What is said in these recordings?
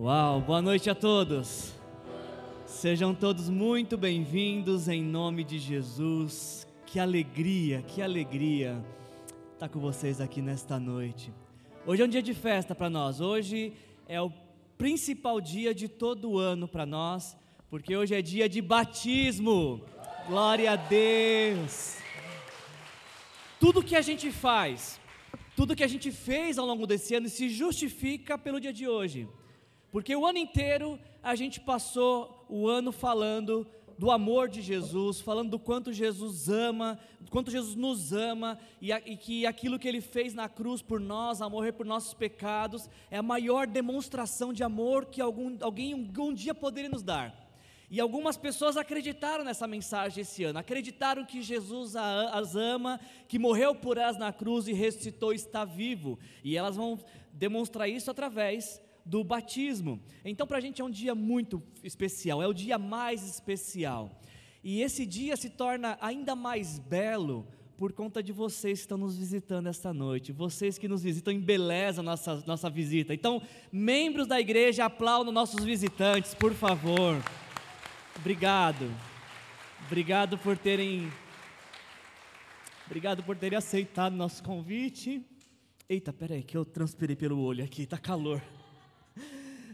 Uau, boa noite a todos. Sejam todos muito bem-vindos em nome de Jesus. Que alegria, que alegria estar com vocês aqui nesta noite. Hoje é um dia de festa para nós. Hoje é o principal dia de todo o ano para nós, porque hoje é dia de batismo. Glória a Deus. Tudo que a gente faz, tudo que a gente fez ao longo desse ano se justifica pelo dia de hoje. Porque o ano inteiro a gente passou o ano falando do amor de Jesus, falando do quanto Jesus ama, do quanto Jesus nos ama e, a, e, que aquilo que ele fez na cruz por nós, a morrer por nossos pecados, é a maior demonstração de amor que algum, alguém um, dia poderia nos dar. E algumas pessoas acreditaram nessa mensagem esse ano, acreditaram que Jesus as ama, que morreu por elas na cruz e ressuscitou, está vivo. E elas vão demonstrar isso através do batismo. Então, para a gente é um dia muito especial, é o dia mais especial. E esse dia se torna ainda mais belo por conta de vocês que estão nos visitando esta noite, vocês que nos visitam embelezam nossa, nossa visita. Então, membros da igreja, aplaudam nossos visitantes, por favor. Obrigado. Obrigado por terem Obrigado por terem aceitado nosso convite. Eita, peraí, que eu transpirei pelo olho aqui, tá calor.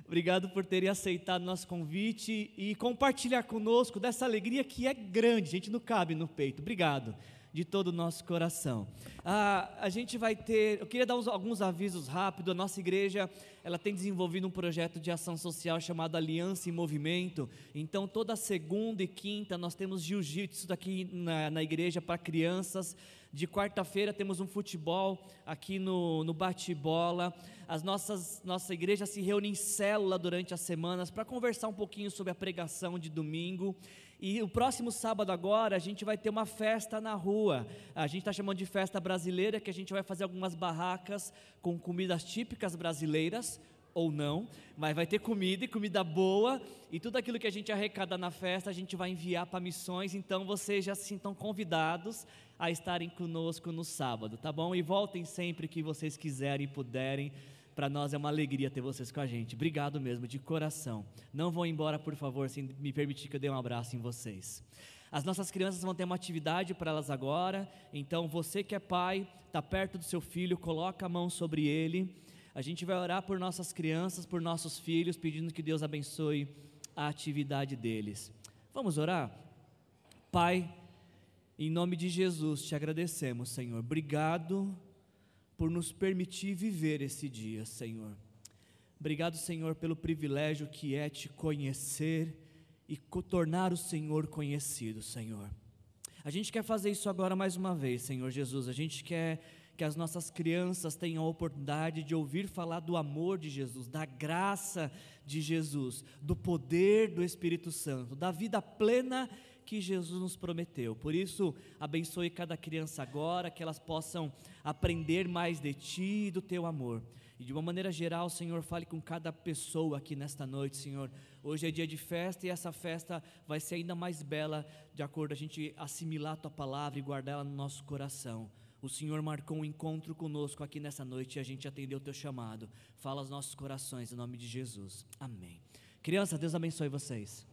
Obrigado por terem aceitado nosso convite e compartilhar conosco dessa alegria que é grande, gente, não cabe no peito. Obrigado de todo o nosso coração. Ah, a gente vai ter, eu queria dar uns, alguns avisos rápidos. A nossa igreja, ela tem desenvolvido um projeto de ação social chamado Aliança em Movimento. Então, toda segunda e quinta nós temos jiu-jitsu aqui na, na igreja para crianças. De quarta-feira temos um futebol aqui no, no bate-bola. As nossas nossa igreja se reúne em célula durante as semanas para conversar um pouquinho sobre a pregação de domingo. E o próximo sábado agora a gente vai ter uma festa na rua. A gente está chamando de festa brasileira, que a gente vai fazer algumas barracas com comidas típicas brasileiras, ou não, mas vai ter comida e comida boa, e tudo aquilo que a gente arrecada na festa a gente vai enviar para missões, então vocês já se sintam convidados a estarem conosco no sábado, tá bom? E voltem sempre que vocês quiserem e puderem para nós é uma alegria ter vocês com a gente. Obrigado mesmo, de coração. Não vão embora, por favor, sem me permitir que eu dê um abraço em vocês. As nossas crianças vão ter uma atividade para elas agora. Então, você que é pai, está perto do seu filho, coloca a mão sobre ele. A gente vai orar por nossas crianças, por nossos filhos, pedindo que Deus abençoe a atividade deles. Vamos orar? Pai, em nome de Jesus, te agradecemos, Senhor. Obrigado por nos permitir viver esse dia, Senhor. Obrigado, Senhor, pelo privilégio que é te conhecer e tornar o Senhor conhecido, Senhor. A gente quer fazer isso agora mais uma vez, Senhor Jesus. A gente quer que as nossas crianças tenham a oportunidade de ouvir falar do amor de Jesus, da graça de Jesus, do poder do Espírito Santo, da vida plena que Jesus nos prometeu. Por isso, abençoe cada criança agora, que elas possam aprender mais de Ti e do Teu amor. E de uma maneira geral, Senhor, fale com cada pessoa aqui nesta noite, Senhor. Hoje é dia de festa e essa festa vai ser ainda mais bela de acordo a gente assimilar a Tua palavra e guardar ela no nosso coração. O Senhor marcou um encontro conosco aqui nessa noite e a gente atendeu o Teu chamado. Fala aos nossos corações, em nome de Jesus. Amém. Criança, Deus abençoe vocês.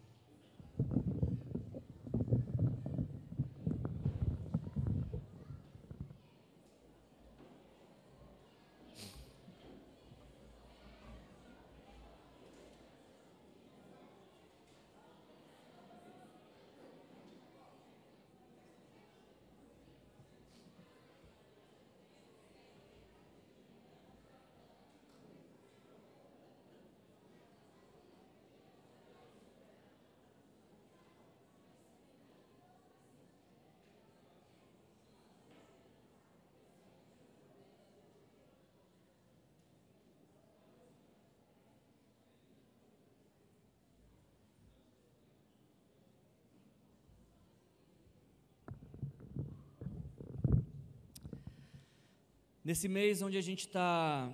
Nesse mês onde a gente está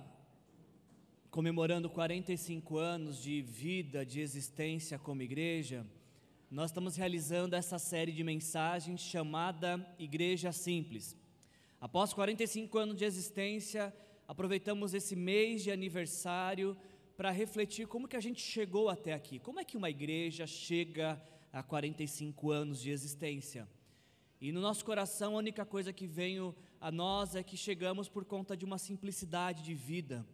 comemorando 45 anos de vida, de existência como igreja, nós estamos realizando essa série de mensagens chamada Igreja Simples. Após 45 anos de existência, aproveitamos esse mês de aniversário para refletir como que a gente chegou até aqui. Como é que uma igreja chega a 45 anos de existência? E no nosso coração, a única coisa que veio a nós é que chegamos por conta de uma simplicidade de vida,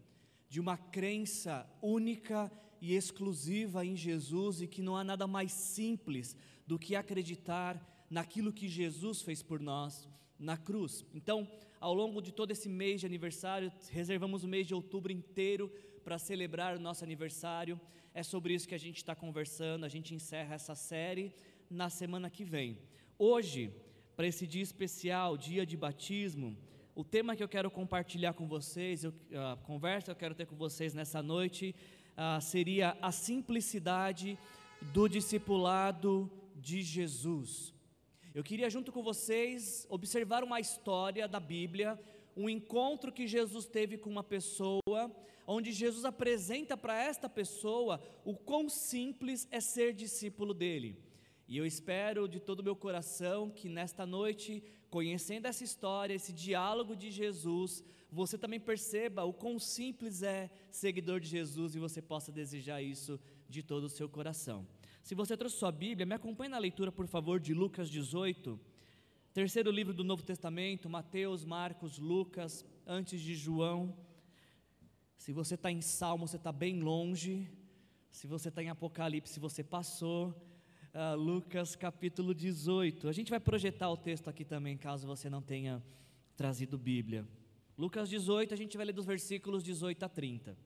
de uma crença única e exclusiva em Jesus e que não há nada mais simples do que acreditar naquilo que Jesus fez por nós na cruz. Então, ao longo de todo esse mês de aniversário, reservamos o mês de outubro inteiro para celebrar o nosso aniversário. É sobre isso que a gente está conversando. A gente encerra essa série na semana que vem. Hoje, para esse dia especial, dia de batismo, o tema que eu quero compartilhar com vocês, eu, a conversa que eu quero ter com vocês nessa noite, uh, seria a simplicidade do discipulado de Jesus. Eu queria, junto com vocês, observar uma história da Bíblia, um encontro que Jesus teve com uma pessoa, onde Jesus apresenta para esta pessoa o quão simples é ser discípulo dele. E eu espero de todo o meu coração que nesta noite, conhecendo essa história, esse diálogo de Jesus, você também perceba o quão simples é seguidor de Jesus e você possa desejar isso de todo o seu coração. Se você trouxe sua Bíblia, me acompanhe na leitura, por favor, de Lucas 18, terceiro livro do Novo Testamento, Mateus, Marcos, Lucas, antes de João. Se você está em Salmo, você está bem longe. Se você está em Apocalipse, você passou uh, Lucas capítulo 18. A gente vai projetar o texto aqui também, caso você não tenha trazido Bíblia. Lucas 18, a gente vai ler dos versículos 18 a 30.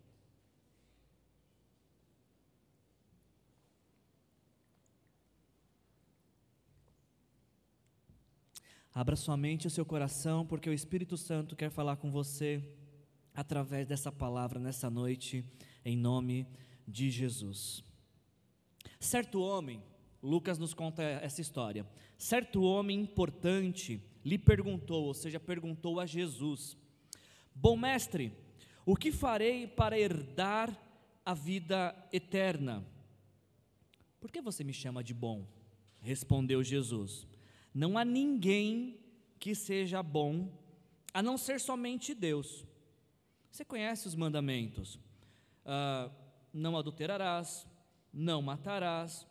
Abra sua mente e o seu coração, porque o Espírito Santo quer falar com você através dessa palavra nessa noite, em nome de Jesus. Certo homem Lucas nos conta essa história. Certo homem importante lhe perguntou, ou seja, perguntou a Jesus: Bom mestre, o que farei para herdar a vida eterna? Por que você me chama de bom? Respondeu Jesus: Não há ninguém que seja bom a não ser somente Deus. Você conhece os mandamentos: ah, não adulterarás, não matarás,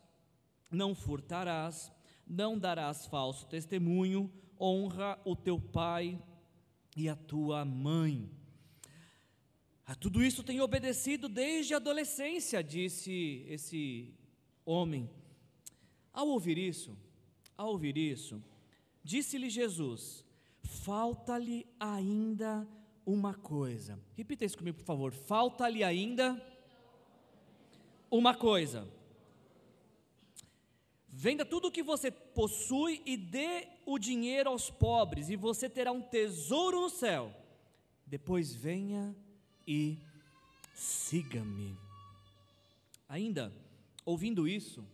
não furtarás, não darás falso testemunho, honra o teu pai e a tua mãe. A tudo isso tenho obedecido desde a adolescência, disse esse homem. Ao ouvir isso, ao ouvir isso, disse-lhe Jesus: Falta-lhe ainda uma coisa. Repita isso comigo, por favor. Falta-lhe ainda uma coisa. Venda tudo o que você possui e dê o dinheiro aos pobres, e você terá um tesouro no céu. Depois venha e siga-me. Ainda, ouvindo isso,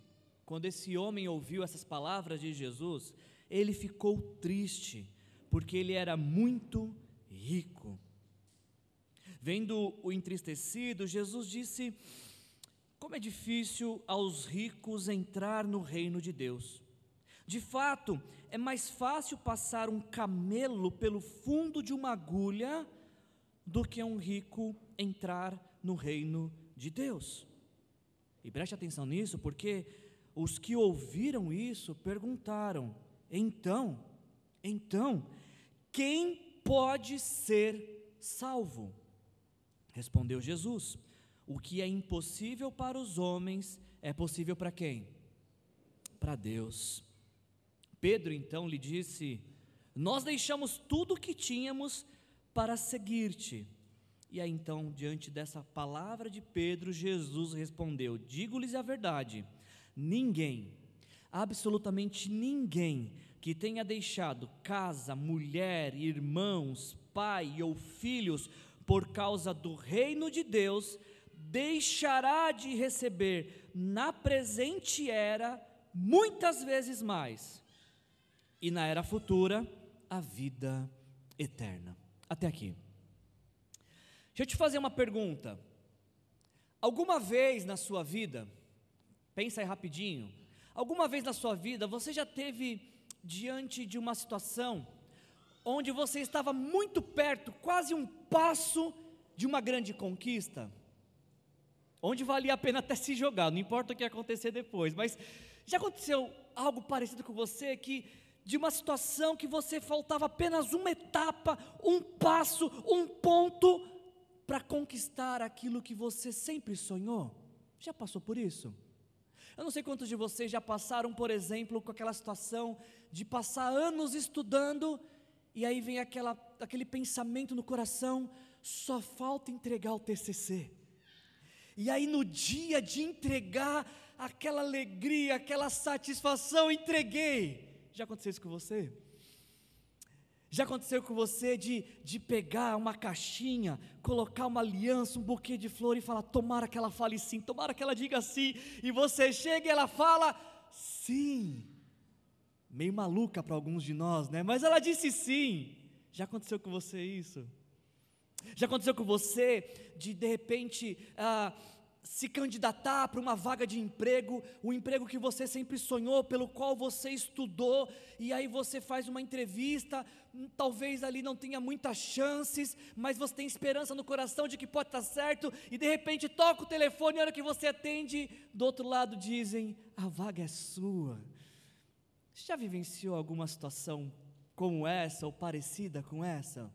quando esse homem ouviu essas palavras de Jesus, ele ficou triste, porque ele era muito rico. Vendo o entristecido, Jesus disse: como é difícil aos ricos entrar no reino de Deus. De fato, é mais fácil passar um camelo pelo fundo de uma agulha do que um rico entrar no reino de Deus. E preste atenção nisso, porque os que ouviram isso perguntaram: então, então, quem pode ser salvo? Respondeu Jesus: o que é impossível para os homens é possível para quem? Para Deus. Pedro então lhe disse: Nós deixamos tudo o que tínhamos para seguir-te. E aí então, diante dessa palavra de Pedro, Jesus respondeu: Digo-lhes a verdade, ninguém, absolutamente ninguém, que tenha deixado casa, mulher, irmãos, pai ou filhos por causa do reino de Deus, deixará de receber na presente era muitas vezes mais, e na era futura a vida eterna. Até aqui. Deixa eu te fazer uma pergunta. Alguma vez na sua vida, pensa aí rapidinho, alguma vez na sua vida você já teve diante de uma situação onde você estava muito perto, quase um passo de uma grande conquista? Onde valia a pena até se jogar, não importa o que acontecer depois, mas já aconteceu algo parecido com você que de uma situação que você faltava apenas uma etapa, um passo, um ponto para conquistar aquilo que você sempre sonhou? Já passou por isso? Eu não sei quantos de vocês já passaram, por exemplo, com aquela situação de passar anos estudando e aí vem aquela, aquele pensamento no coração: só falta entregar o TCC. E aí no dia de entregar, aquela alegria, aquela satisfação, entreguei. Já aconteceu isso com você? Já aconteceu com você de, de pegar uma caixinha, colocar uma aliança, um buquê de flor e falar: tomara que ela fale sim, tomara que ela diga sim, e você chega e ela fala sim. Meio maluca para alguns de nós, né? Mas ela disse sim. Já aconteceu com você isso? Já aconteceu com você de de repente ah, se candidatar para uma vaga de emprego, o emprego que você sempre sonhou, pelo qual você estudou, e aí você faz uma entrevista, hum, talvez ali não tenha muitas chances, mas você tem esperança no coração de que pode estar certo, e de repente toca o telefone, e a hora que você atende, do outro lado dizem: a vaga é sua. Já vivenciou alguma situação como essa ou parecida com essa?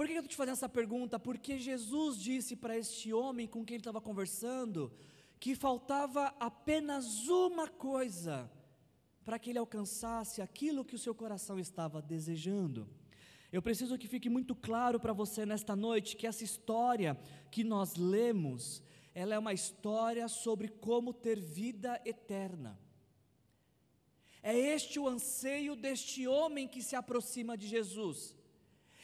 Por que eu estou te fazendo essa pergunta? Porque Jesus disse para este homem com quem ele estava conversando que faltava apenas uma coisa para que ele alcançasse aquilo que o seu coração estava desejando. Eu preciso que fique muito claro para você nesta noite que essa história que nós lemos, ela é uma história sobre como ter vida eterna. É este o anseio deste homem que se aproxima de Jesus.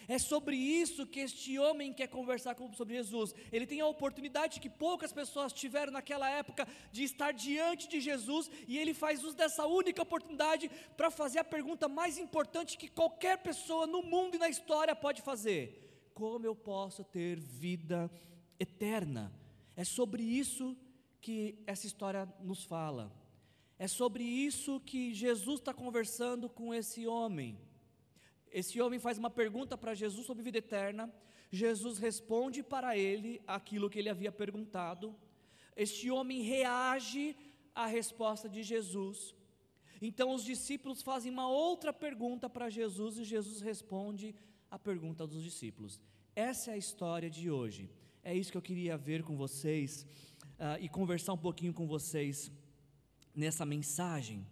É sobre isso que este homem quer conversar com, sobre Jesus. Ele tem a oportunidade que poucas pessoas tiveram naquela época de estar diante de Jesus e ele faz uso dessa única oportunidade para fazer a pergunta mais importante que qualquer pessoa no mundo e na história pode fazer: Como eu posso ter vida eterna? É sobre isso que essa história nos fala. É sobre isso que Jesus está conversando com esse homem. Esse homem faz uma pergunta para Jesus sobre vida eterna. Jesus responde para ele aquilo que ele havia perguntado. Este homem reage à resposta de Jesus. Então os discípulos fazem uma outra pergunta para Jesus e Jesus responde a pergunta dos discípulos. Essa é a história de hoje. É isso que eu queria ver com vocês uh, e conversar um pouquinho com vocês nessa mensagem.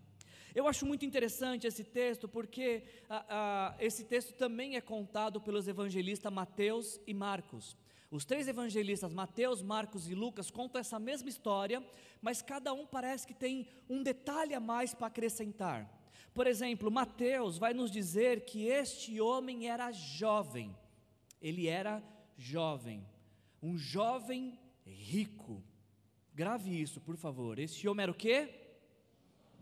Eu acho muito interessante esse texto, porque ah, ah, esse texto também é contado pelos evangelistas Mateus e Marcos. Os três evangelistas, Mateus, Marcos e Lucas, contam essa mesma história, mas cada um parece que tem um detalhe a mais para acrescentar. Por exemplo, Mateus vai nos dizer que este homem era jovem, ele era jovem, um jovem rico. Grave isso, por favor. Este homem era o quê?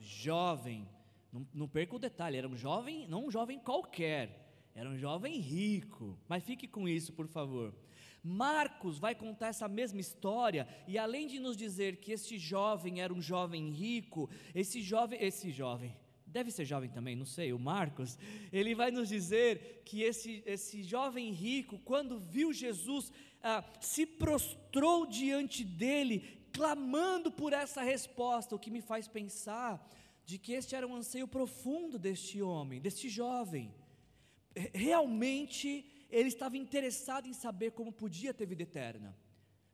Jovem, não, não perca o detalhe, era um jovem, não um jovem qualquer, era um jovem rico, mas fique com isso, por favor. Marcos vai contar essa mesma história e além de nos dizer que este jovem era um jovem rico, esse jovem, esse jovem, deve ser jovem também, não sei, o Marcos, ele vai nos dizer que esse, esse jovem rico, quando viu Jesus, ah, se prostrou diante dele, clamando por essa resposta, o que me faz pensar de que este era um anseio profundo deste homem, deste jovem. Realmente ele estava interessado em saber como podia ter vida eterna.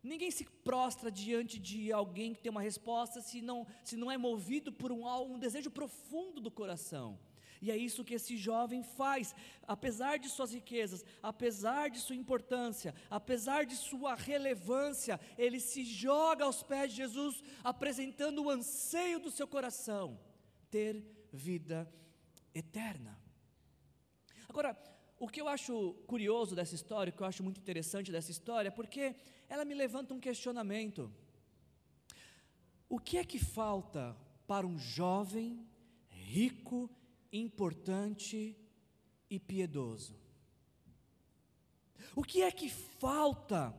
Ninguém se prostra diante de alguém que tem uma resposta se não, se não é movido por um, um desejo profundo do coração. E é isso que esse jovem faz, apesar de suas riquezas, apesar de sua importância, apesar de sua relevância, ele se joga aos pés de Jesus, apresentando o anseio do seu coração, ter vida eterna. Agora, o que eu acho curioso dessa história, o que eu acho muito interessante dessa história, é porque ela me levanta um questionamento. O que é que falta para um jovem rico importante e piedoso. O que é que falta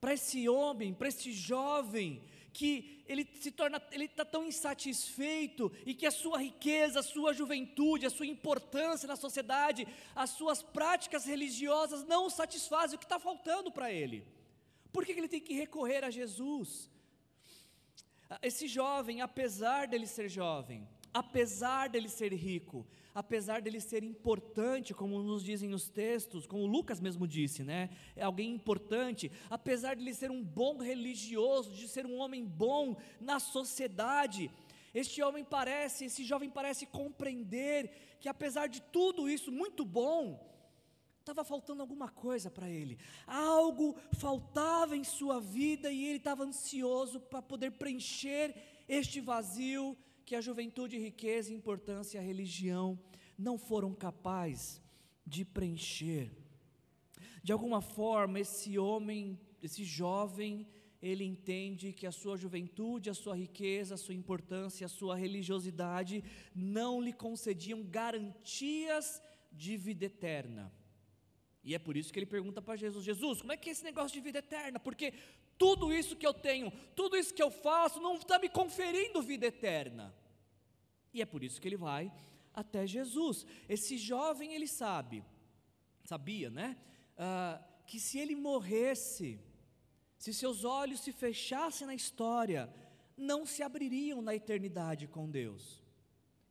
para esse homem, para esse jovem, que ele se torna, ele está tão insatisfeito e que a sua riqueza, a sua juventude, a sua importância na sociedade, as suas práticas religiosas não o satisfazem, o que está faltando para ele? Por que ele tem que recorrer a Jesus? Esse jovem, apesar dele ser jovem, apesar dele ser rico, apesar dele ser importante, como nos dizem os textos, como Lucas mesmo disse, né? É alguém importante, apesar dele ser um bom religioso, de ser um homem bom na sociedade, este homem parece, esse jovem parece compreender que apesar de tudo isso muito bom, estava faltando alguma coisa para ele. Algo faltava em sua vida e ele estava ansioso para poder preencher este vazio que a juventude, riqueza, importância, a religião não foram capazes de preencher. De alguma forma, esse homem, esse jovem, ele entende que a sua juventude, a sua riqueza, a sua importância, a sua religiosidade não lhe concediam garantias de vida eterna. E é por isso que ele pergunta para Jesus: Jesus, como é que é esse negócio de vida eterna? Porque tudo isso que eu tenho, tudo isso que eu faço, não está me conferindo vida eterna. E é por isso que ele vai até Jesus. Esse jovem, ele sabe, sabia, né? Ah, que se ele morresse, se seus olhos se fechassem na história, não se abririam na eternidade com Deus.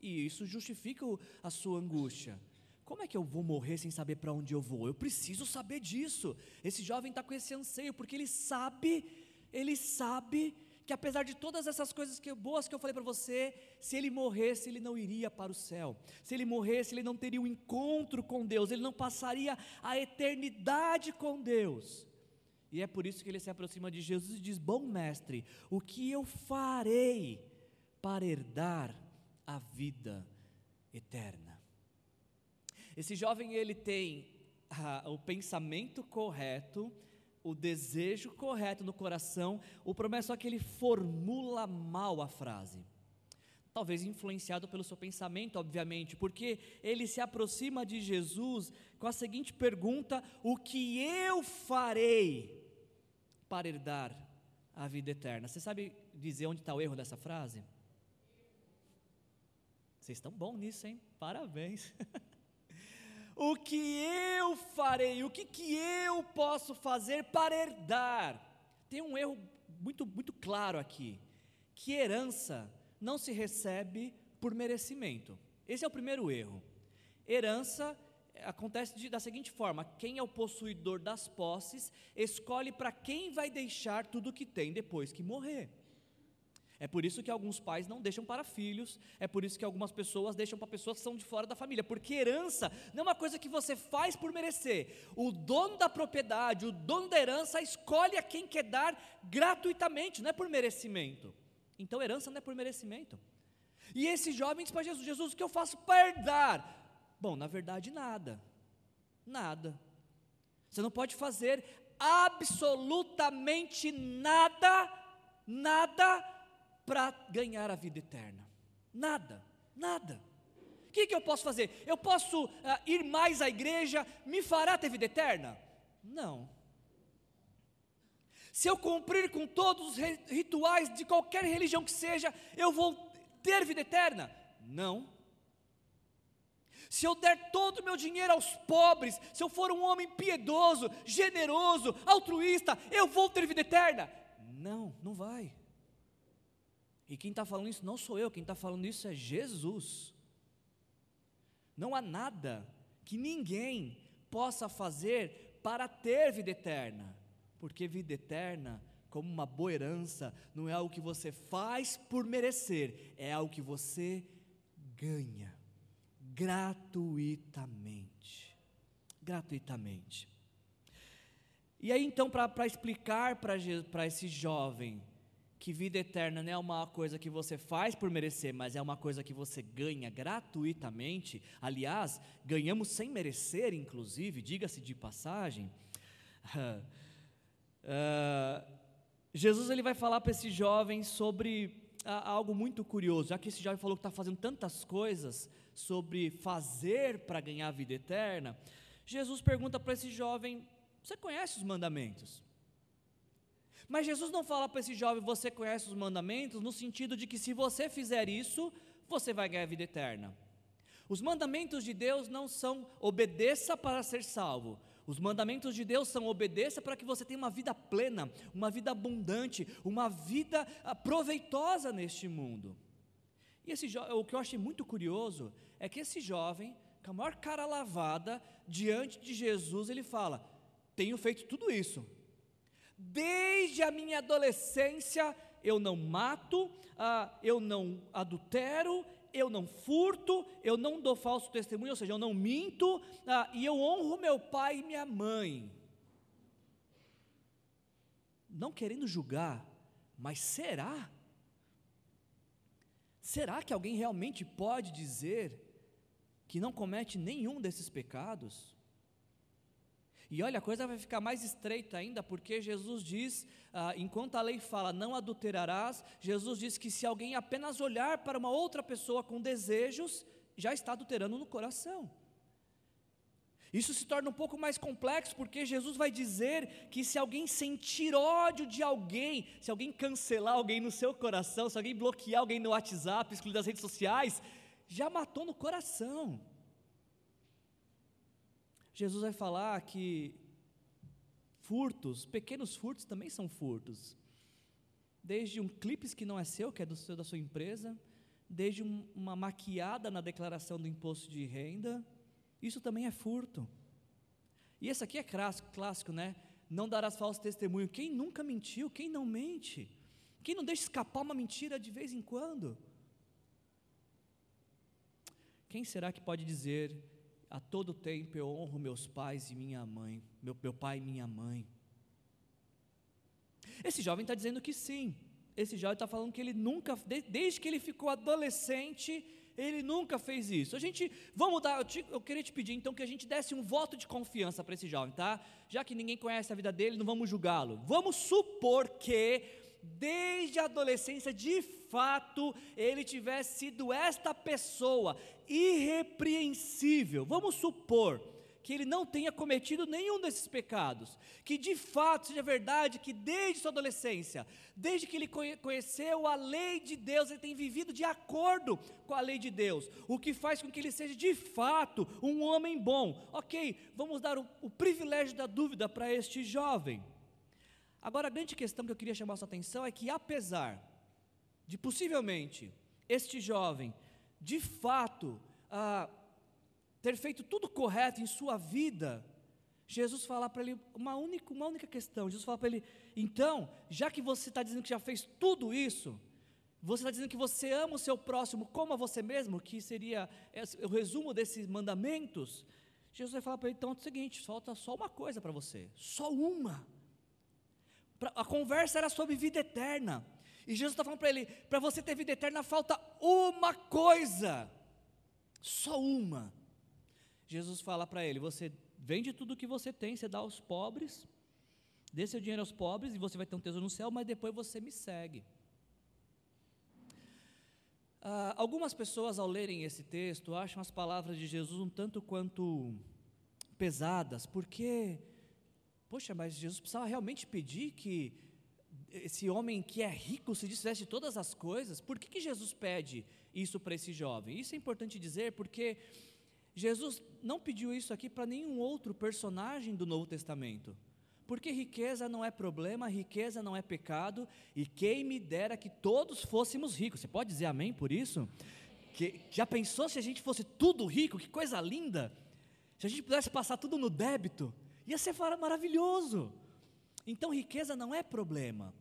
E isso justifica a sua angústia. Como é que eu vou morrer sem saber para onde eu vou? Eu preciso saber disso. Esse jovem está com esse anseio, porque ele sabe, ele sabe que apesar de todas essas coisas que, boas que eu falei para você, se ele morresse, ele não iria para o céu. Se ele morresse, ele não teria um encontro com Deus, ele não passaria a eternidade com Deus. E é por isso que ele se aproxima de Jesus e diz: Bom mestre, o que eu farei para herdar a vida eterna? Esse jovem ele tem ah, o pensamento correto, o desejo correto no coração. O problema é só que ele formula mal a frase. Talvez influenciado pelo seu pensamento, obviamente, porque ele se aproxima de Jesus com a seguinte pergunta: O que eu farei para herdar a vida eterna? Você sabe dizer onde está o erro dessa frase? Vocês estão bom nisso, hein? Parabéns. o que eu farei, o que, que eu posso fazer para herdar. Tem um erro muito, muito claro aqui: que herança não se recebe por merecimento. Esse é o primeiro erro. Herança acontece de, da seguinte forma: quem é o possuidor das posses escolhe para quem vai deixar tudo o que tem depois que morrer. É por isso que alguns pais não deixam para filhos, é por isso que algumas pessoas deixam para pessoas que são de fora da família, porque herança não é uma coisa que você faz por merecer. O dono da propriedade, o dono da herança, escolhe a quem quer dar gratuitamente, não é por merecimento. Então, herança não é por merecimento. E esse jovem diz para Jesus: Jesus, o que eu faço para herdar? Bom, na verdade, nada. Nada. Você não pode fazer absolutamente nada, nada para ganhar a vida eterna? Nada, nada. O que, que eu posso fazer? Eu posso uh, ir mais à igreja, me fará ter vida eterna? Não. Se eu cumprir com todos os rituais de qualquer religião que seja, eu vou ter vida eterna? Não. Se eu der todo o meu dinheiro aos pobres, se eu for um homem piedoso, generoso, altruísta, eu vou ter vida eterna? Não, não vai. E quem está falando isso não sou eu, quem está falando isso é Jesus. Não há nada que ninguém possa fazer para ter vida eterna, porque vida eterna, como uma boa herança, não é algo que você faz por merecer, é algo que você ganha gratuitamente. Gratuitamente. E aí então, para explicar para esse jovem que vida eterna não é uma coisa que você faz por merecer, mas é uma coisa que você ganha gratuitamente. Aliás, ganhamos sem merecer, inclusive, diga-se de passagem. Uh, Jesus ele vai falar para esse jovem sobre uh, algo muito curioso, já que esse jovem falou que está fazendo tantas coisas sobre fazer para ganhar a vida eterna. Jesus pergunta para esse jovem: Você conhece os mandamentos? Mas Jesus não fala para esse jovem, você conhece os mandamentos, no sentido de que se você fizer isso, você vai ganhar a vida eterna. Os mandamentos de Deus não são obedeça para ser salvo. Os mandamentos de Deus são obedeça para que você tenha uma vida plena, uma vida abundante, uma vida ah, proveitosa neste mundo. E esse o que eu achei muito curioso é que esse jovem, com a maior cara lavada, diante de Jesus, ele fala: Tenho feito tudo isso. Desde a minha adolescência, eu não mato, ah, eu não adultero, eu não furto, eu não dou falso testemunho, ou seja, eu não minto, ah, e eu honro meu pai e minha mãe. Não querendo julgar, mas será? Será que alguém realmente pode dizer que não comete nenhum desses pecados? E olha, a coisa vai ficar mais estreita ainda, porque Jesus diz, ah, enquanto a lei fala não adulterarás, Jesus diz que se alguém apenas olhar para uma outra pessoa com desejos, já está adulterando no coração. Isso se torna um pouco mais complexo, porque Jesus vai dizer que se alguém sentir ódio de alguém, se alguém cancelar alguém no seu coração, se alguém bloquear alguém no WhatsApp, excluir das redes sociais, já matou no coração. Jesus vai falar que furtos, pequenos furtos também são furtos. Desde um clipe que não é seu, que é do seu, da sua empresa, desde um, uma maquiada na declaração do imposto de renda, isso também é furto. E esse aqui é clássico, clássico, né? Não darás falso testemunho. Quem nunca mentiu? Quem não mente? Quem não deixa escapar uma mentira de vez em quando? Quem será que pode dizer a todo tempo eu honro meus pais e minha mãe, meu, meu pai e minha mãe. Esse jovem está dizendo que sim. Esse jovem está falando que ele nunca, desde que ele ficou adolescente, ele nunca fez isso. A gente, vamos dar, eu, te, eu queria te pedir então que a gente desse um voto de confiança para esse jovem, tá? Já que ninguém conhece a vida dele, não vamos julgá-lo. Vamos supor que, desde a adolescência, de fato, ele tivesse sido esta pessoa irrepreensível. Vamos supor que ele não tenha cometido nenhum desses pecados, que de fato seja verdade que desde sua adolescência, desde que ele conheceu a lei de Deus, ele tem vivido de acordo com a lei de Deus, o que faz com que ele seja de fato um homem bom. Ok, vamos dar o, o privilégio da dúvida para este jovem. Agora, a grande questão que eu queria chamar sua atenção é que, apesar de possivelmente este jovem de fato, ah, ter feito tudo correto em sua vida, Jesus fala para ele uma única, uma única questão. Jesus fala para ele: então, já que você está dizendo que já fez tudo isso, você está dizendo que você ama o seu próximo como a você mesmo, que seria o resumo desses mandamentos. Jesus vai falar para ele: então é o seguinte, falta só uma coisa para você, só uma. A conversa era sobre vida eterna. E Jesus está falando para ele: para você ter vida eterna, falta uma coisa, só uma. Jesus fala para ele: você vende tudo o que você tem, você dá aos pobres, dê seu dinheiro aos pobres e você vai ter um tesouro no céu, mas depois você me segue. Ah, algumas pessoas, ao lerem esse texto, acham as palavras de Jesus um tanto quanto pesadas, porque, poxa, mas Jesus precisava realmente pedir que esse homem que é rico se desfizesse de todas as coisas, por que, que Jesus pede isso para esse jovem? Isso é importante dizer porque Jesus não pediu isso aqui para nenhum outro personagem do Novo Testamento. Porque riqueza não é problema, riqueza não é pecado, e quem me dera que todos fôssemos ricos. Você pode dizer amém por isso? Que, já pensou se a gente fosse tudo rico? Que coisa linda! Se a gente pudesse passar tudo no débito, ia ser maravilhoso. Então, riqueza não é problema.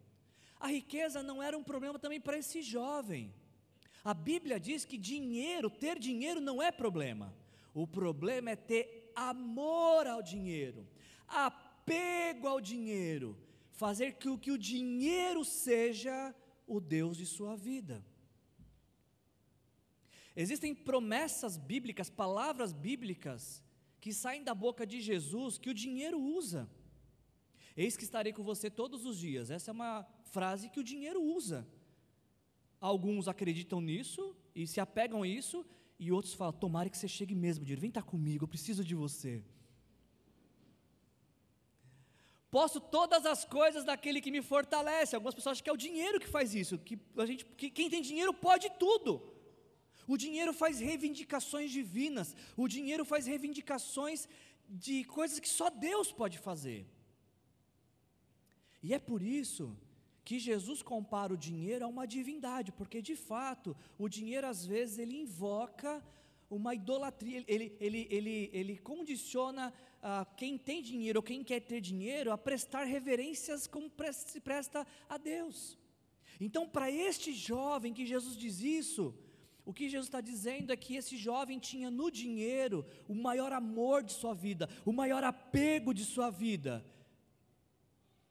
A riqueza não era um problema também para esse jovem. A Bíblia diz que dinheiro, ter dinheiro não é problema. O problema é ter amor ao dinheiro, apego ao dinheiro, fazer com que o dinheiro seja o Deus de sua vida. Existem promessas bíblicas, palavras bíblicas, que saem da boca de Jesus que o dinheiro usa. Eis que estarei com você todos os dias. Essa é uma frase que o dinheiro usa. Alguns acreditam nisso e se apegam a isso, e outros falam: Tomara que você chegue mesmo, dinheiro, vem estar comigo, eu preciso de você. Posso todas as coisas daquele que me fortalece. Algumas pessoas acham que é o dinheiro que faz isso, que, a gente, que quem tem dinheiro pode tudo. O dinheiro faz reivindicações divinas, o dinheiro faz reivindicações de coisas que só Deus pode fazer. E é por isso que Jesus compara o dinheiro a uma divindade, porque de fato o dinheiro às vezes ele invoca uma idolatria, ele, ele, ele, ele condiciona ah, quem tem dinheiro ou quem quer ter dinheiro a prestar reverências como se presta a Deus. Então, para este jovem que Jesus diz isso, o que Jesus está dizendo é que esse jovem tinha no dinheiro o maior amor de sua vida, o maior apego de sua vida.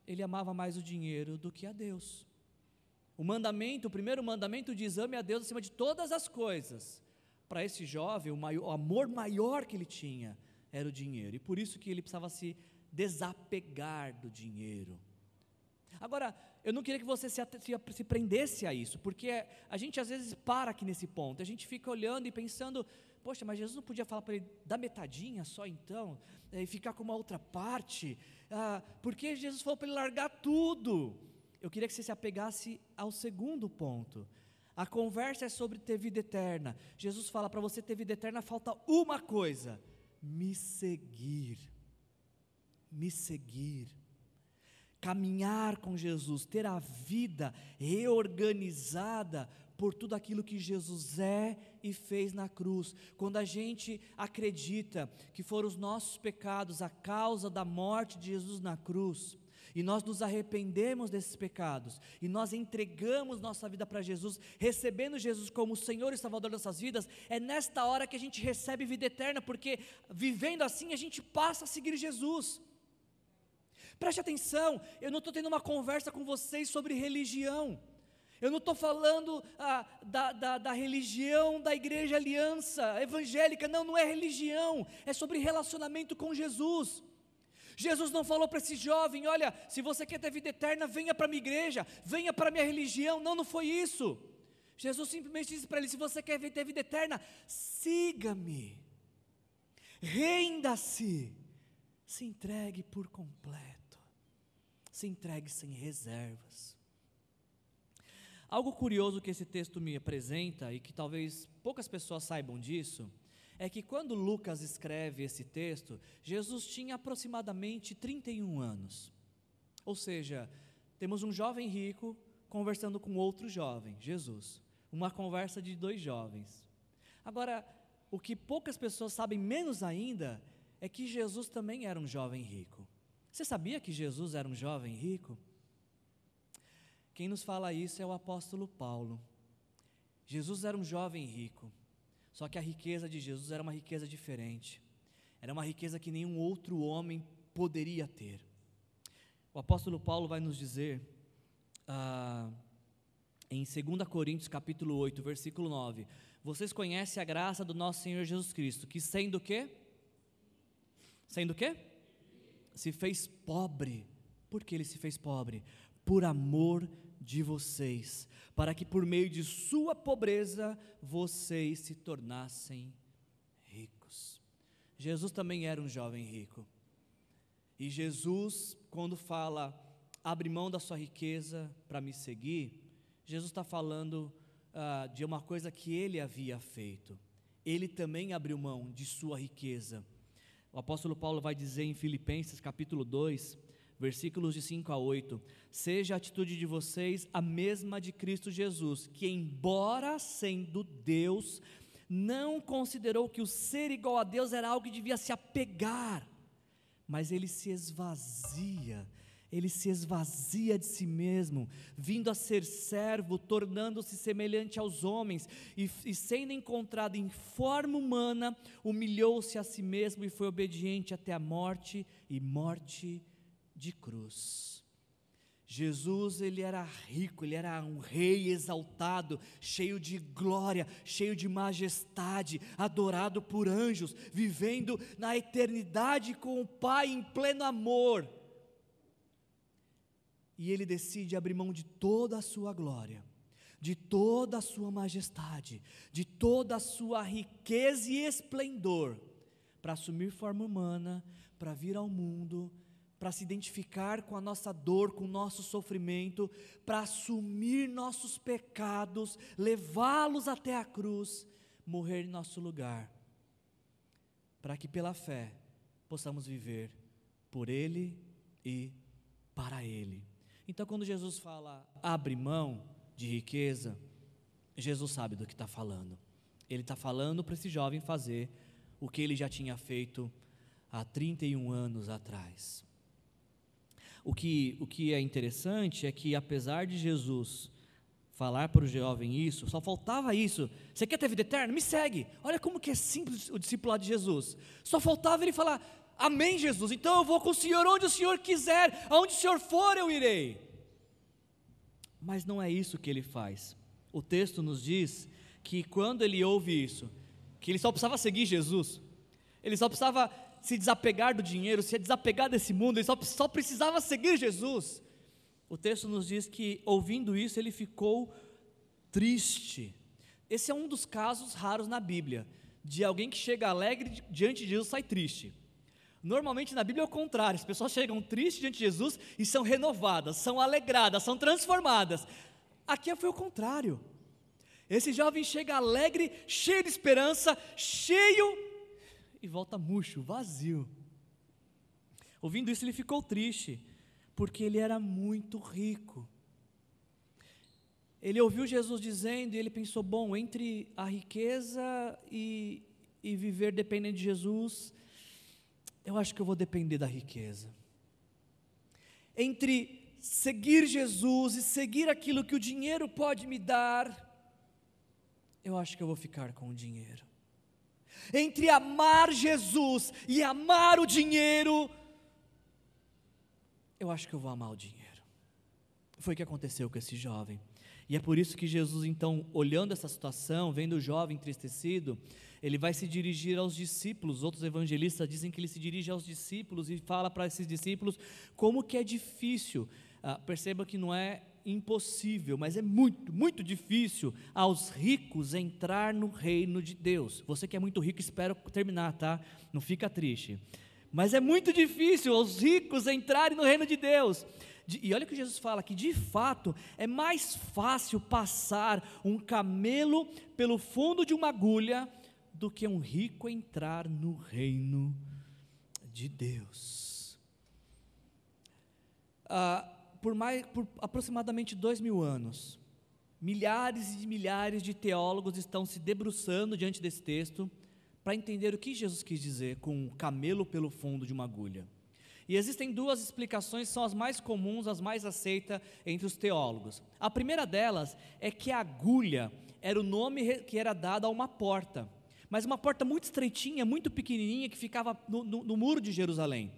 Ele amava mais o dinheiro do que a Deus. O mandamento, o primeiro mandamento diz: ame a Deus acima de todas as coisas. Para esse jovem, o, maior, o amor maior que ele tinha era o dinheiro, e por isso que ele precisava se desapegar do dinheiro. Agora, eu não queria que você se, se, se, prendesse a isso, porque a gente às vezes para aqui nesse ponto, a gente fica olhando e pensando, poxa, mas Jesus não podia falar para ele dar metadinha só então, é, e ficar com uma outra parte, ah, porque Jesus falou para ele largar tudo. Eu queria que você se apegasse ao segundo ponto. A conversa é sobre ter vida eterna. Jesus fala para você ter vida eterna, falta uma coisa: me seguir. Me seguir caminhar com Jesus, ter a vida reorganizada por tudo aquilo que Jesus é e fez na cruz. Quando a gente acredita que foram os nossos pecados a causa da morte de Jesus na cruz, e nós nos arrependemos desses pecados, e nós entregamos nossa vida para Jesus, recebendo Jesus como Senhor e Salvador das nossas vidas, é nesta hora que a gente recebe vida eterna, porque vivendo assim a gente passa a seguir Jesus. Preste atenção, eu não estou tendo uma conversa com vocês sobre religião. Eu não estou falando ah, da, da, da, religião da igreja aliança evangélica, não, não é religião, é sobre relacionamento com Jesus. Jesus não falou para esse jovem: olha, se você quer ter vida eterna, venha para a minha igreja, venha para a minha religião. Não, não foi isso. Jesus simplesmente disse para ele: se você quer ter vida eterna, siga-me, renda-se, se entregue por completo se entregue sem reservas. Algo curioso que esse texto me apresenta e que talvez poucas pessoas saibam disso, é que quando Lucas escreve esse texto, Jesus tinha aproximadamente 31 anos. Ou seja, temos um jovem rico conversando com outro jovem, Jesus. Uma conversa de dois jovens. Agora, o que poucas pessoas sabem menos ainda é que Jesus também era um jovem rico. Você sabia que Jesus era um jovem rico? Quem nos fala isso é o apóstolo Paulo. Jesus era um jovem rico, só que a riqueza de Jesus era uma riqueza diferente, era uma riqueza que nenhum outro homem poderia ter. O apóstolo Paulo vai nos dizer, ah, em 2 Coríntios capítulo 8, versículo 9, vocês conhecem a graça do nosso Senhor Jesus Cristo, que sendo o quê? Sendo o quê? Se fez pobre. Por que ele se fez pobre? Por amor de vocês, para que por meio de sua pobreza vocês se tornassem ricos. Jesus também era um jovem rico. E Jesus, quando fala, abre mão da sua riqueza para me seguir, Jesus está falando ah, de uma coisa que ele havia feito. Ele também abriu mão de sua riqueza o apóstolo Paulo vai dizer em Filipenses capítulo 2, versículos de 5 a 8: Seja a atitude de vocês a mesma de Cristo Jesus, que, embora sendo Deus, não considerou que o ser igual a Deus era algo que devia se apegar, mas ele se esvazia ele se esvazia de si mesmo, vindo a ser servo, tornando-se semelhante aos homens, e, e sendo encontrado em forma humana, humilhou-se a si mesmo e foi obediente até a morte e morte de cruz. Jesus, ele era rico, ele era um rei exaltado, cheio de glória, cheio de majestade, adorado por anjos, vivendo na eternidade com o Pai em pleno amor e ele decide abrir mão de toda a sua glória, de toda a sua majestade, de toda a sua riqueza e esplendor, para assumir forma humana, para vir ao mundo, para se identificar com a nossa dor, com o nosso sofrimento, para assumir nossos pecados, levá-los até a cruz, morrer em nosso lugar, para que pela fé possamos viver por Ele e para Ele. Então, quando Jesus fala abre mão de riqueza, Jesus sabe do que está falando. Ele está falando para esse jovem fazer o que ele já tinha feito há 31 anos atrás. O que, o que é interessante é que, apesar de Jesus falar para o jovem isso, só faltava isso. Você quer ter vida eterna? Me segue. Olha como que é simples o discipulado de Jesus. Só faltava ele falar: Amém, Jesus. Então eu vou com o Senhor onde o Senhor quiser, aonde o Senhor for eu irei. Mas não é isso que ele faz. O texto nos diz que quando ele ouve isso, que ele só precisava seguir Jesus, ele só precisava se desapegar do dinheiro, se desapegar desse mundo, ele só, só precisava seguir Jesus. O texto nos diz que, ouvindo isso, ele ficou triste. Esse é um dos casos raros na Bíblia, de alguém que chega alegre diante de Jesus sai triste. Normalmente na Bíblia é o contrário, as pessoas chegam tristes diante de Jesus e são renovadas, são alegradas, são transformadas. Aqui foi o contrário. Esse jovem chega alegre, cheio de esperança, cheio e volta murcho, vazio. Ouvindo isso, ele ficou triste, porque ele era muito rico. Ele ouviu Jesus dizendo e ele pensou: bom, entre a riqueza e, e viver dependendo de Jesus, eu acho que eu vou depender da riqueza. Entre seguir Jesus e seguir aquilo que o dinheiro pode me dar, eu acho que eu vou ficar com o dinheiro. Entre amar Jesus e amar o dinheiro, eu acho que eu vou amar o dinheiro. Foi o que aconteceu com esse jovem. E é por isso que Jesus, então, olhando essa situação, vendo o jovem entristecido, ele vai se dirigir aos discípulos. Outros evangelistas dizem que ele se dirige aos discípulos e fala para esses discípulos como que é difícil. Ah, perceba que não é impossível, mas é muito, muito difícil aos ricos entrar no reino de Deus. Você que é muito rico, espero terminar, tá? Não fica triste. Mas é muito difícil aos ricos entrarem no reino de Deus. E olha o que Jesus fala: que de fato é mais fácil passar um camelo pelo fundo de uma agulha do que um rico entrar no reino de Deus. Ah, por, mais, por aproximadamente dois mil anos, milhares e milhares de teólogos estão se debruçando diante desse texto para entender o que Jesus quis dizer com um camelo pelo fundo de uma agulha. E existem duas explicações são as mais comuns, as mais aceitas entre os teólogos. A primeira delas é que a agulha era o nome que era dado a uma porta mas uma porta muito estreitinha, muito pequenininha, que ficava no, no, no muro de Jerusalém.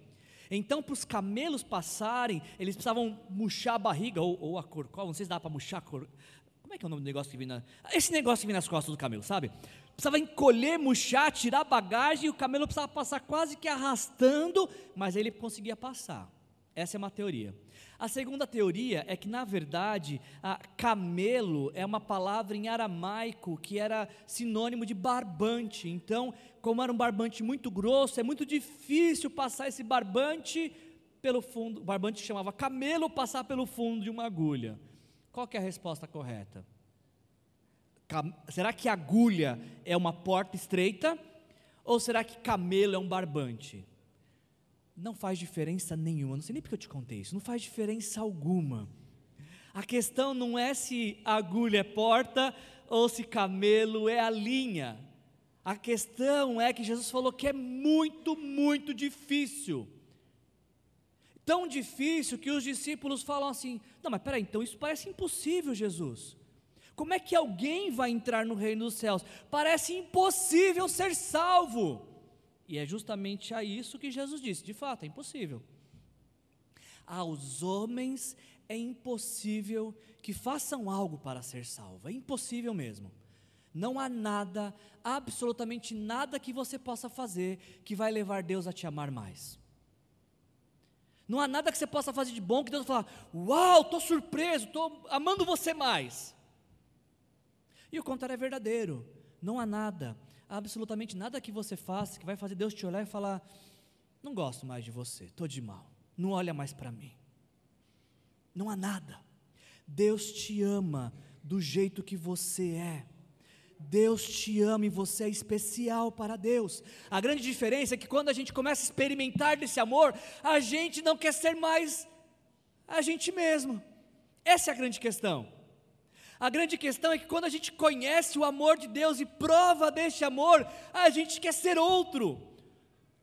Então, para os camelos passarem, eles precisavam murchar a barriga, ou, ou a corcova, não sei se dá para murchar a cor... Como é que é o nome do negócio que vem na... Esse negócio que vem nas costas do camelo, sabe? Precisava encolher, murchar, tirar a bagagem, e o camelo precisava passar quase que arrastando, mas ele conseguia passar. Essa é uma teoria. A segunda teoria é que, na verdade, camelo é uma palavra em aramaico que era sinônimo de barbante. Então, como era um barbante muito grosso, é muito difícil passar esse barbante pelo fundo. O barbante chamava camelo passar pelo fundo de uma agulha. Qual é a resposta correta? Será que agulha é uma porta estreita? Ou será que camelo é um barbante? Não faz diferença nenhuma. Não sei nem porque eu te contei isso. Não faz diferença alguma. A questão não é se agulha é porta ou se camelo é a linha. A questão é que Jesus falou que é muito, muito difícil. Tão difícil que os discípulos falam assim: não, mas peraí, então isso parece impossível, Jesus. Como é que alguém vai entrar no reino dos céus? Parece impossível ser salvo. E é justamente a isso que Jesus disse: de fato, é impossível. Aos homens é impossível que façam algo para ser salvo, é impossível mesmo. Não há nada, absolutamente nada que você possa fazer que vai levar Deus a te amar mais. Não há nada que você possa fazer de bom que Deus vai falar: Uau, estou surpreso, estou amando você mais. E o contrário é verdadeiro. Não há nada absolutamente nada que você faça que vai fazer Deus te olhar e falar: Não gosto mais de você, estou de mal, não olha mais para mim. Não há nada. Deus te ama do jeito que você é. Deus te ama e você é especial para Deus. A grande diferença é que quando a gente começa a experimentar desse amor, a gente não quer ser mais a gente mesmo. Essa é a grande questão. A grande questão é que quando a gente conhece o amor de Deus e prova deste amor, a gente quer ser outro,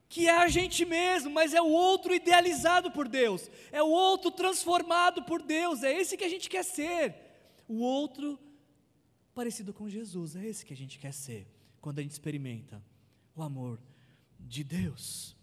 que é a gente mesmo, mas é o outro idealizado por Deus, é o outro transformado por Deus, é esse que a gente quer ser, o outro parecido com Jesus, é esse que a gente quer ser, quando a gente experimenta o amor de Deus.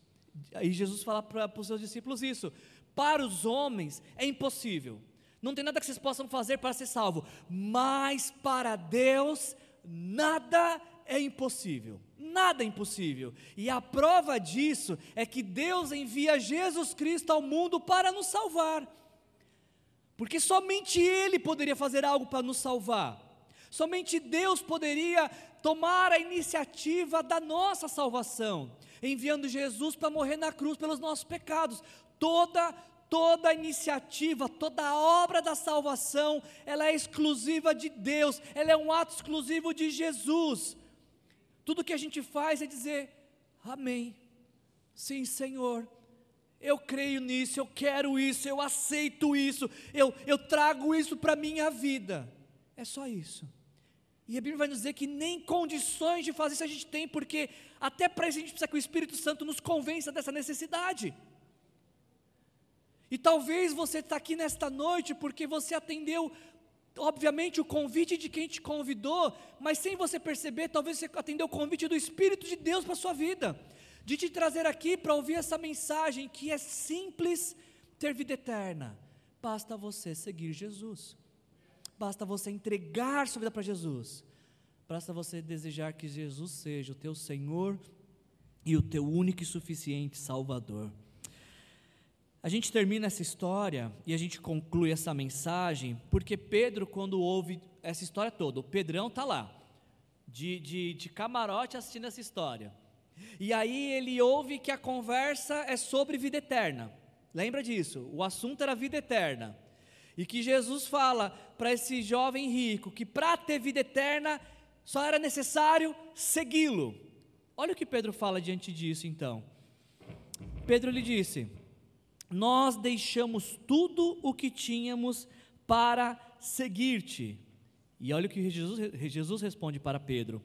Aí Jesus fala para os seus discípulos isso: para os homens é impossível, não tem nada que vocês possam fazer para ser salvo, mas para Deus nada é impossível. Nada é impossível. E a prova disso é que Deus envia Jesus Cristo ao mundo para nos salvar. Porque somente Ele poderia fazer algo para nos salvar. Somente Deus poderia tomar a iniciativa da nossa salvação, enviando Jesus para morrer na cruz pelos nossos pecados. Toda toda iniciativa, toda obra da salvação, ela é exclusiva de Deus, ela é um ato exclusivo de Jesus. Tudo que a gente faz é dizer: Amém. Sim, Senhor. Eu creio nisso, eu quero isso, eu aceito isso, eu, eu trago isso para a minha vida. É só isso. E a Bíblia vai nos dizer que nem condições de fazer isso a gente tem, porque até para isso a gente precisa que o Espírito Santo nos convença dessa necessidade. E talvez você está aqui nesta noite porque você atendeu, obviamente, o convite de quem te convidou, mas sem você perceber, talvez você atendeu o convite do Espírito de Deus para a sua vida, de te trazer aqui para ouvir essa mensagem que é simples ter vida eterna. Basta você seguir Jesus, basta você entregar sua vida para Jesus, basta você desejar que Jesus seja o teu Senhor e o teu único e suficiente Salvador. A gente termina essa história e a gente conclui essa mensagem, porque Pedro, quando ouve essa história toda, o Pedrão está lá, de, de, de camarote assistindo essa história. E aí ele ouve que a conversa é sobre vida eterna. Lembra disso? O assunto era vida eterna. E que Jesus fala para esse jovem rico que para ter vida eterna só era necessário segui-lo. Olha o que Pedro fala diante disso então. Pedro lhe disse: nós deixamos tudo o que tínhamos para seguir-te. E olha o que Jesus, Jesus responde para Pedro: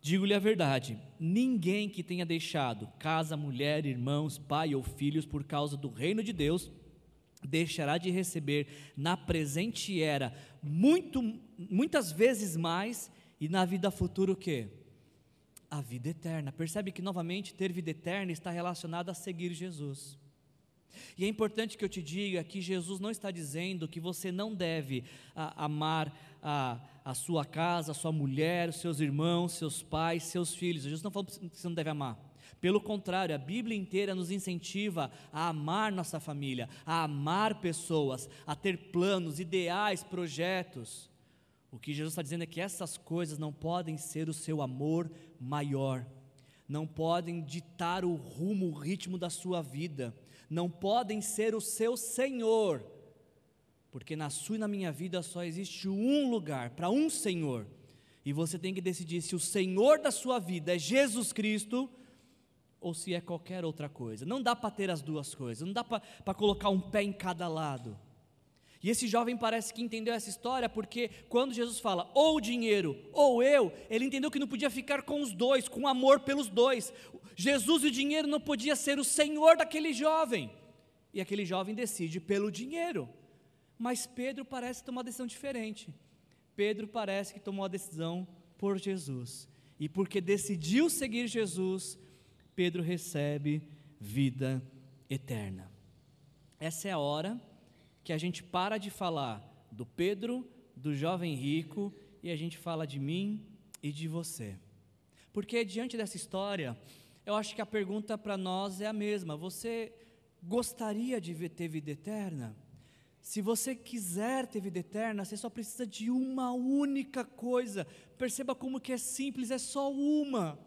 Digo-lhe a verdade: ninguém que tenha deixado casa, mulher, irmãos, pai ou filhos por causa do reino de Deus, deixará de receber na presente era muito, muitas vezes mais e na vida futura o quê? A vida eterna. Percebe que novamente ter vida eterna está relacionado a seguir Jesus. E é importante que eu te diga que Jesus não está dizendo que você não deve a, amar a, a sua casa, a sua mulher, os seus irmãos, seus pais, seus filhos. Jesus não falou que você não deve amar. Pelo contrário, a Bíblia inteira nos incentiva a amar nossa família, a amar pessoas, a ter planos, ideais, projetos. O que Jesus está dizendo é que essas coisas não podem ser o seu amor maior, não podem ditar o rumo, o ritmo da sua vida não podem ser o seu Senhor, porque na sua e na minha vida só existe um lugar para um Senhor, e você tem que decidir se o Senhor da sua vida é Jesus Cristo ou se é qualquer outra coisa. Não dá para ter as duas coisas, não dá para colocar um pé em cada lado. E esse jovem parece que entendeu essa história porque quando Jesus fala ou dinheiro ou eu, ele entendeu que não podia ficar com os dois, com amor pelos dois. Jesus e o dinheiro não podia ser o senhor daquele jovem. E aquele jovem decide pelo dinheiro. Mas Pedro parece tomar uma decisão diferente. Pedro parece que tomou a decisão por Jesus. E porque decidiu seguir Jesus, Pedro recebe vida eterna. Essa é a hora que a gente para de falar do Pedro, do jovem rico, e a gente fala de mim e de você. Porque diante dessa história, eu acho que a pergunta para nós é a mesma: você gostaria de ter vida eterna? Se você quiser ter vida eterna, você só precisa de uma única coisa. Perceba como que é simples, é só uma.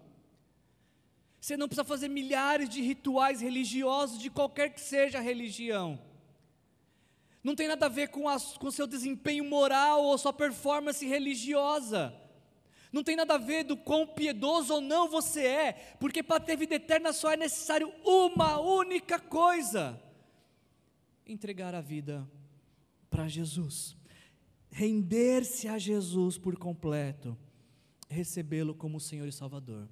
Você não precisa fazer milhares de rituais religiosos de qualquer que seja a religião não tem nada a ver com o seu desempenho moral ou sua performance religiosa, Não tem nada a ver do quão piedoso ou não você é, porque para ter vida eterna só é necessário uma única coisa: entregar a vida para Jesus, render-se a Jesus por completo, recebê-lo como Senhor e Salvador.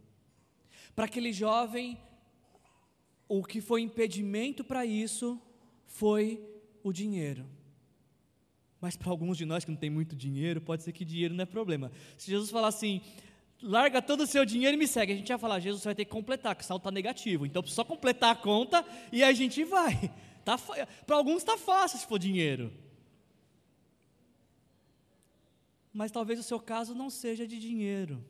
Para aquele jovem, o que foi impedimento para isso foi o dinheiro. Mas para alguns de nós que não tem muito dinheiro, pode ser que dinheiro não é problema. Se Jesus falar assim, larga todo o seu dinheiro e me segue, a gente vai falar, Jesus vai ter que completar, que o saldo está negativo. Então só completar a conta e a gente vai. Tá, para alguns está fácil se for dinheiro. Mas talvez o seu caso não seja de dinheiro.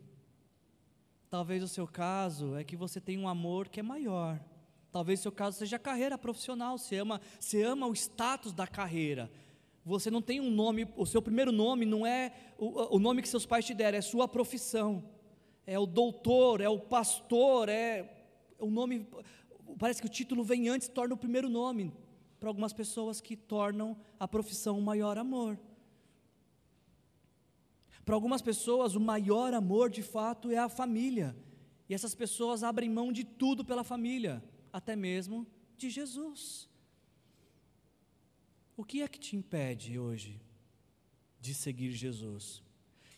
Talvez o seu caso é que você tem um amor que é maior. Talvez seu caso seja carreira profissional, você ama, você ama o status da carreira. Você não tem um nome, o seu primeiro nome não é o, o nome que seus pais te deram, é sua profissão. É o doutor, é o pastor, é o nome. Parece que o título vem antes, torna o primeiro nome. Para algumas pessoas que tornam a profissão o maior amor. Para algumas pessoas, o maior amor de fato é a família. E essas pessoas abrem mão de tudo pela família até mesmo de Jesus. O que é que te impede hoje de seguir Jesus?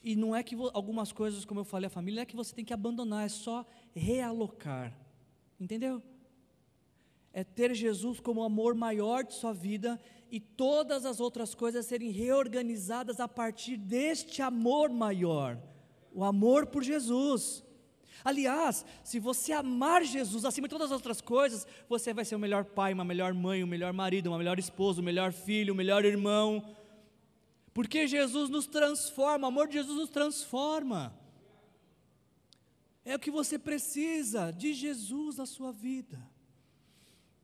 E não é que algumas coisas, como eu falei, a família, não é que você tem que abandonar, é só realocar. Entendeu? É ter Jesus como o amor maior de sua vida e todas as outras coisas serem reorganizadas a partir deste amor maior, o amor por Jesus. Aliás, se você amar Jesus acima de todas as outras coisas, você vai ser o melhor pai, uma melhor mãe, o melhor marido, uma melhor esposa, o melhor filho, o melhor irmão. Porque Jesus nos transforma, o amor de Jesus nos transforma. É o que você precisa de Jesus na sua vida.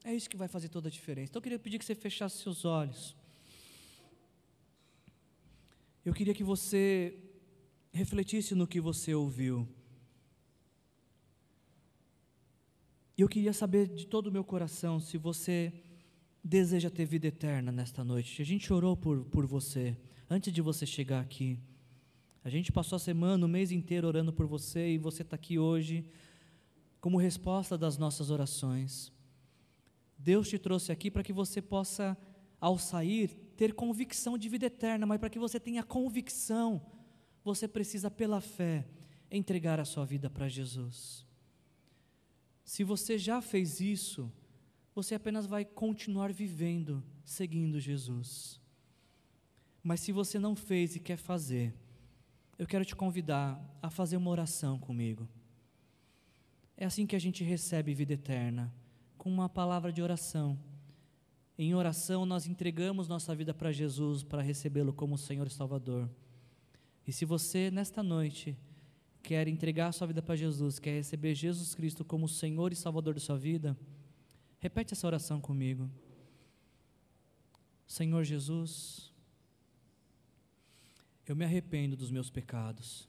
É isso que vai fazer toda a diferença. Então eu queria pedir que você fechasse seus olhos. Eu queria que você refletisse no que você ouviu. E eu queria saber de todo o meu coração se você deseja ter vida eterna nesta noite. A gente orou por, por você, antes de você chegar aqui. A gente passou a semana, o mês inteiro orando por você e você está aqui hoje como resposta das nossas orações. Deus te trouxe aqui para que você possa, ao sair, ter convicção de vida eterna, mas para que você tenha convicção, você precisa, pela fé, entregar a sua vida para Jesus. Se você já fez isso, você apenas vai continuar vivendo, seguindo Jesus. Mas se você não fez e quer fazer, eu quero te convidar a fazer uma oração comigo. É assim que a gente recebe vida eterna, com uma palavra de oração. Em oração, nós entregamos nossa vida para Jesus para recebê-lo como Senhor e Salvador. E se você, nesta noite, quer entregar a sua vida para Jesus, quer receber Jesus Cristo como Senhor e Salvador da sua vida, repete essa oração comigo. Senhor Jesus, eu me arrependo dos meus pecados.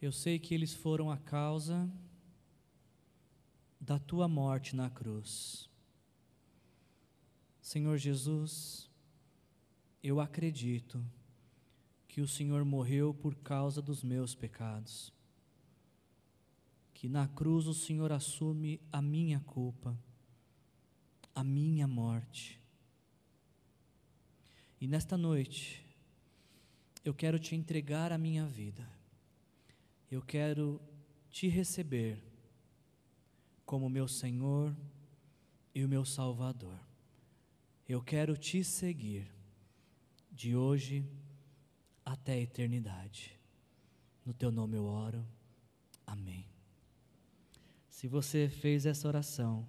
Eu sei que eles foram a causa da tua morte na cruz. Senhor Jesus, eu acredito que o Senhor morreu por causa dos meus pecados. Que na cruz o Senhor assume a minha culpa, a minha morte. E nesta noite, eu quero te entregar a minha vida. Eu quero te receber como meu Senhor e o meu Salvador. Eu quero te seguir de hoje até a eternidade. No teu nome eu oro. Amém. Se você fez essa oração,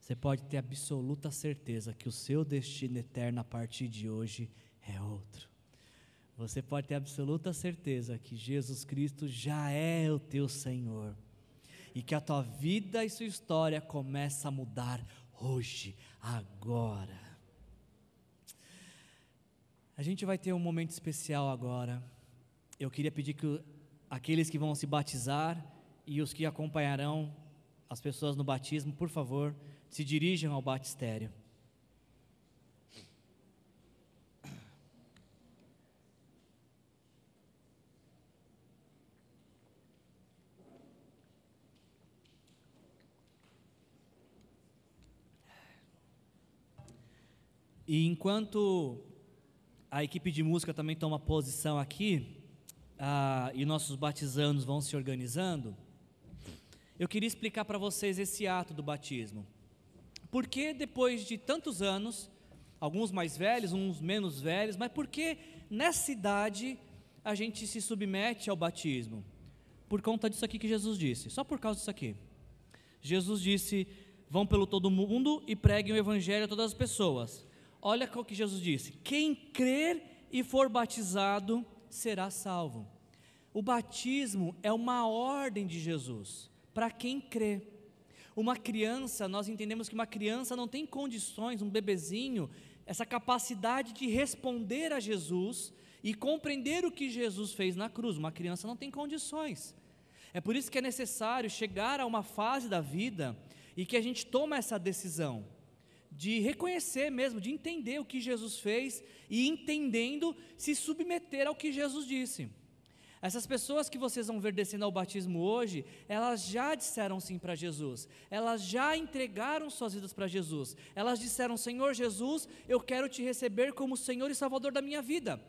você pode ter absoluta certeza que o seu destino eterno a partir de hoje é outro. Você pode ter absoluta certeza que Jesus Cristo já é o teu Senhor e que a tua vida e sua história começa a mudar hoje, agora. A gente vai ter um momento especial agora. Eu queria pedir que aqueles que vão se batizar e os que acompanharão as pessoas no batismo, por favor, se dirijam ao batistério. E enquanto a equipe de música também toma posição aqui, ah, e nossos batizandos vão se organizando, eu queria explicar para vocês esse ato do batismo. Porque depois de tantos anos, alguns mais velhos, uns menos velhos, mas por que nessa idade a gente se submete ao batismo? Por conta disso aqui que Jesus disse, só por causa disso aqui. Jesus disse: Vão pelo todo mundo e preguem o evangelho a todas as pessoas. Olha o que Jesus disse: Quem crer e for batizado será salvo. O batismo é uma ordem de Jesus para quem crê. Uma criança, nós entendemos que uma criança não tem condições, um bebezinho, essa capacidade de responder a Jesus e compreender o que Jesus fez na cruz. Uma criança não tem condições. É por isso que é necessário chegar a uma fase da vida e que a gente toma essa decisão de reconhecer mesmo, de entender o que Jesus fez e entendendo se submeter ao que Jesus disse. Essas pessoas que vocês vão ver descendo ao batismo hoje, elas já disseram sim para Jesus, elas já entregaram suas vidas para Jesus, elas disseram: Senhor Jesus, eu quero te receber como Senhor e Salvador da minha vida.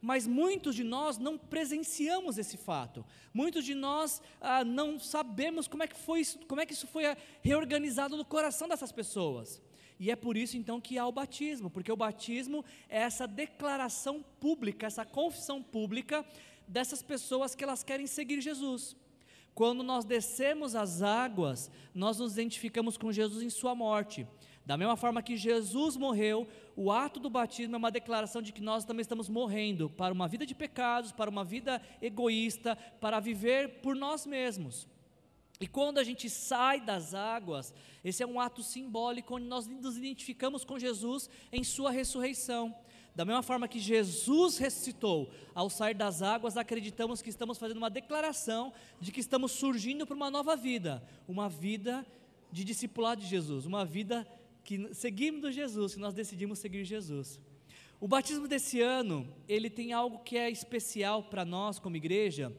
Mas muitos de nós não presenciamos esse fato, muitos de nós ah, não sabemos como é que foi isso, como é que isso foi ah, reorganizado no coração dessas pessoas. E é por isso então que há o batismo, porque o batismo é essa declaração pública, essa confissão pública dessas pessoas que elas querem seguir Jesus. Quando nós descemos as águas, nós nos identificamos com Jesus em Sua morte. Da mesma forma que Jesus morreu, o ato do batismo é uma declaração de que nós também estamos morrendo para uma vida de pecados, para uma vida egoísta, para viver por nós mesmos. E quando a gente sai das águas, esse é um ato simbólico onde nós nos identificamos com Jesus em Sua ressurreição. Da mesma forma que Jesus ressuscitou, ao sair das águas, acreditamos que estamos fazendo uma declaração de que estamos surgindo para uma nova vida, uma vida de discipulado de Jesus, uma vida que seguimos Jesus, que nós decidimos seguir Jesus. O batismo desse ano, ele tem algo que é especial para nós como igreja,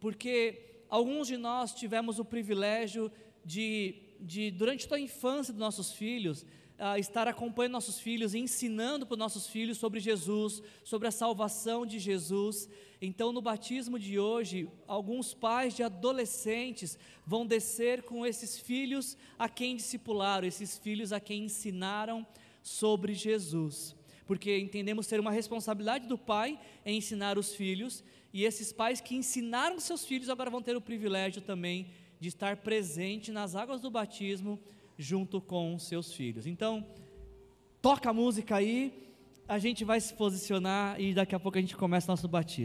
porque alguns de nós tivemos o privilégio de, de durante toda a infância dos nossos filhos, uh, estar acompanhando nossos filhos, ensinando para os nossos filhos sobre Jesus, sobre a salvação de Jesus. Então, no batismo de hoje, alguns pais de adolescentes vão descer com esses filhos a quem discipularam, esses filhos a quem ensinaram sobre Jesus. Porque entendemos ter uma responsabilidade do pai em ensinar os filhos, e esses pais que ensinaram seus filhos agora vão ter o privilégio também de estar presente nas águas do batismo junto com seus filhos. Então, toca a música aí, a gente vai se posicionar e daqui a pouco a gente começa nosso batismo.